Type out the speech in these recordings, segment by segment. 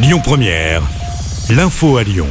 Lyon Première, l'info à Lyon.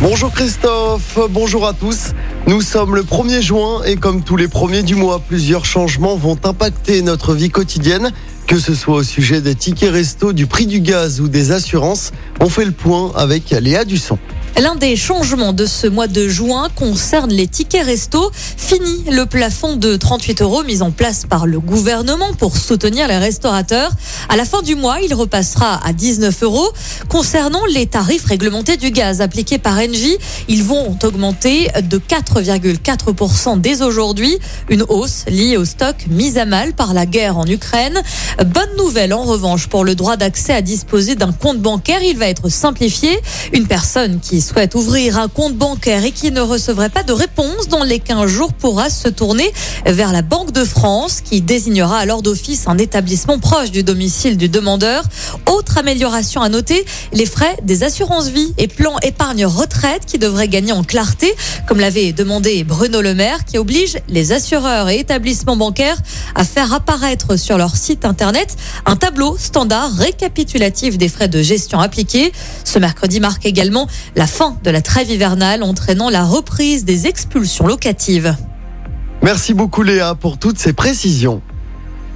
Bonjour Christophe, bonjour à tous. Nous sommes le 1er juin et comme tous les premiers du mois, plusieurs changements vont impacter notre vie quotidienne. Que ce soit au sujet des tickets resto, du prix du gaz ou des assurances, on fait le point avec Léa Dusson. L'un des changements de ce mois de juin concerne les tickets resto. Fini le plafond de 38 euros mis en place par le gouvernement pour soutenir les restaurateurs. À la fin du mois, il repassera à 19 euros. Concernant les tarifs réglementés du gaz appliqués par Engie, ils vont augmenter de 4,4% dès aujourd'hui. Une hausse liée au stock mis à mal par la guerre en Ukraine. Bonne nouvelle en revanche pour le droit d'accès à disposer d'un compte bancaire. Il va être simplifié. Une personne qui souhaite ouvrir un compte bancaire et qui ne recevrait pas de réponse dans les 15 jours pourra se tourner vers la Banque de France qui désignera alors d'office un établissement proche du domicile du demandeur. Autre amélioration à noter, les frais des assurances vie et plans épargne retraite qui devraient gagner en clarté, comme l'avait demandé Bruno Le Maire, qui oblige les assureurs et établissements bancaires à faire apparaître sur leur site internet un tableau standard récapitulatif des frais de gestion appliqués. Ce mercredi marque également la fin de la trêve hivernale, entraînant la reprise des expulsions locatives. Merci beaucoup Léa pour toutes ces précisions.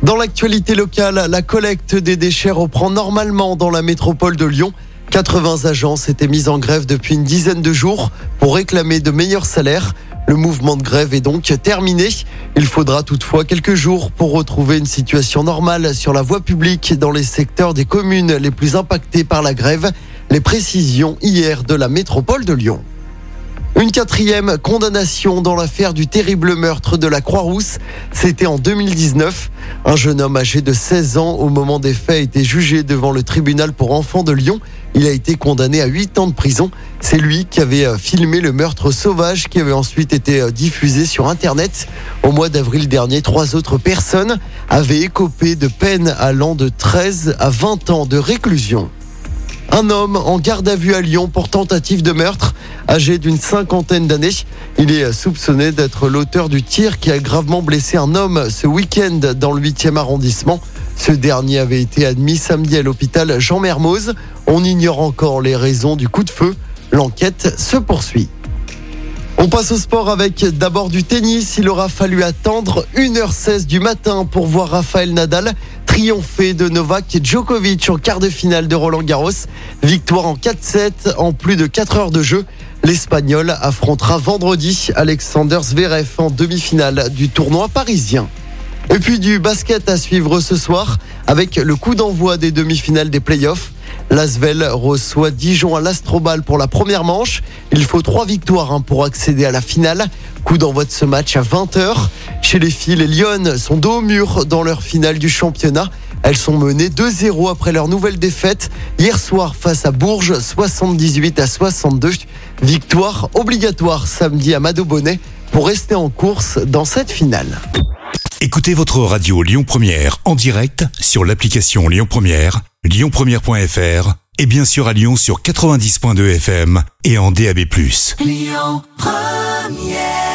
Dans l'actualité locale, la collecte des déchets reprend normalement dans la métropole de Lyon. 80 agences étaient mises en grève depuis une dizaine de jours pour réclamer de meilleurs salaires. Le mouvement de grève est donc terminé. Il faudra toutefois quelques jours pour retrouver une situation normale sur la voie publique dans les secteurs des communes les plus impactés par la grève. Les précisions hier de la métropole de Lyon. Une quatrième condamnation dans l'affaire du terrible meurtre de la Croix-Rousse. C'était en 2019. Un jeune homme âgé de 16 ans au moment des faits a été jugé devant le tribunal pour enfants de Lyon. Il a été condamné à 8 ans de prison. C'est lui qui avait euh, filmé le meurtre sauvage qui avait ensuite été euh, diffusé sur Internet. Au mois d'avril dernier, trois autres personnes avaient écopé de peine allant de 13 à 20 ans de réclusion. Un homme en garde à vue à Lyon pour tentative de meurtre, âgé d'une cinquantaine d'années. Il est soupçonné d'être l'auteur du tir qui a gravement blessé un homme ce week-end dans le 8e arrondissement. Ce dernier avait été admis samedi à l'hôpital Jean Mermoz. On ignore encore les raisons du coup de feu. L'enquête se poursuit. On passe au sport avec d'abord du tennis. Il aura fallu attendre 1h16 du matin pour voir Raphaël Nadal triompher de Novak Djokovic en quart de finale de Roland Garros. Victoire en 4-7 en plus de 4 heures de jeu. L'Espagnol affrontera vendredi Alexander Zverev en demi-finale du tournoi parisien. Et puis du basket à suivre ce soir avec le coup d'envoi des demi-finales des playoffs. L'Asvel reçoit Dijon à l'Astrobal pour la première manche. Il faut trois victoires hein, pour accéder à la finale. Coup d'envoi de ce match à 20h. Chez les filles, les Lyon sont dos au mur dans leur finale du championnat. Elles sont menées 2-0 après leur nouvelle défaite hier soir face à Bourges, 78 à 62. Victoire obligatoire samedi à Mado Bonnet pour rester en course dans cette finale. Écoutez votre radio Lyon Première en direct sur l'application Lyon Première, lyonpremière.fr et bien sûr à Lyon sur 90.2 FM et en DAB+. Lyon Première